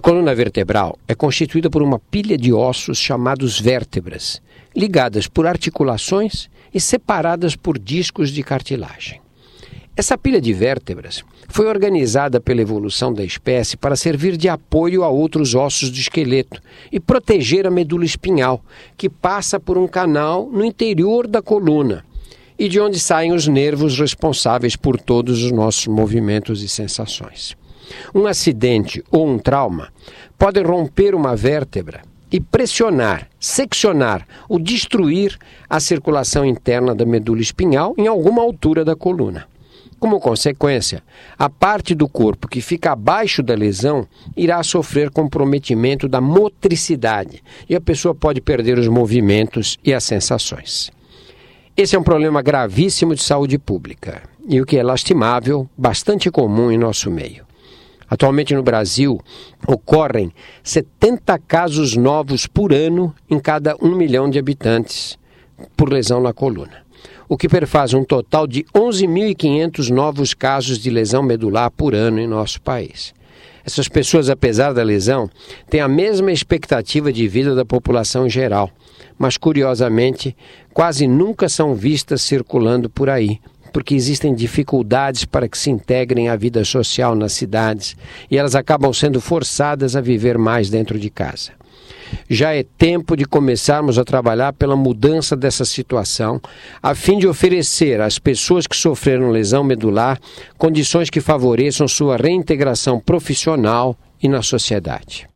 A coluna vertebral é constituída por uma pilha de ossos chamados vértebras, ligadas por articulações e separadas por discos de cartilagem. Essa pilha de vértebras foi organizada pela evolução da espécie para servir de apoio a outros ossos do esqueleto e proteger a medula espinhal, que passa por um canal no interior da coluna e de onde saem os nervos responsáveis por todos os nossos movimentos e sensações. Um acidente ou um trauma pode romper uma vértebra e pressionar, seccionar ou destruir a circulação interna da medula espinhal em alguma altura da coluna. Como consequência, a parte do corpo que fica abaixo da lesão irá sofrer comprometimento da motricidade e a pessoa pode perder os movimentos e as sensações. Esse é um problema gravíssimo de saúde pública e o que é lastimável, bastante comum em nosso meio. Atualmente no Brasil, ocorrem 70 casos novos por ano em cada um milhão de habitantes por lesão na coluna o que perfaz um total de 11.500 novos casos de lesão medular por ano em nosso país. Essas pessoas, apesar da lesão, têm a mesma expectativa de vida da população geral, mas curiosamente, quase nunca são vistas circulando por aí, porque existem dificuldades para que se integrem à vida social nas cidades e elas acabam sendo forçadas a viver mais dentro de casa. Já é tempo de começarmos a trabalhar pela mudança dessa situação, a fim de oferecer às pessoas que sofreram lesão medular condições que favoreçam sua reintegração profissional e na sociedade.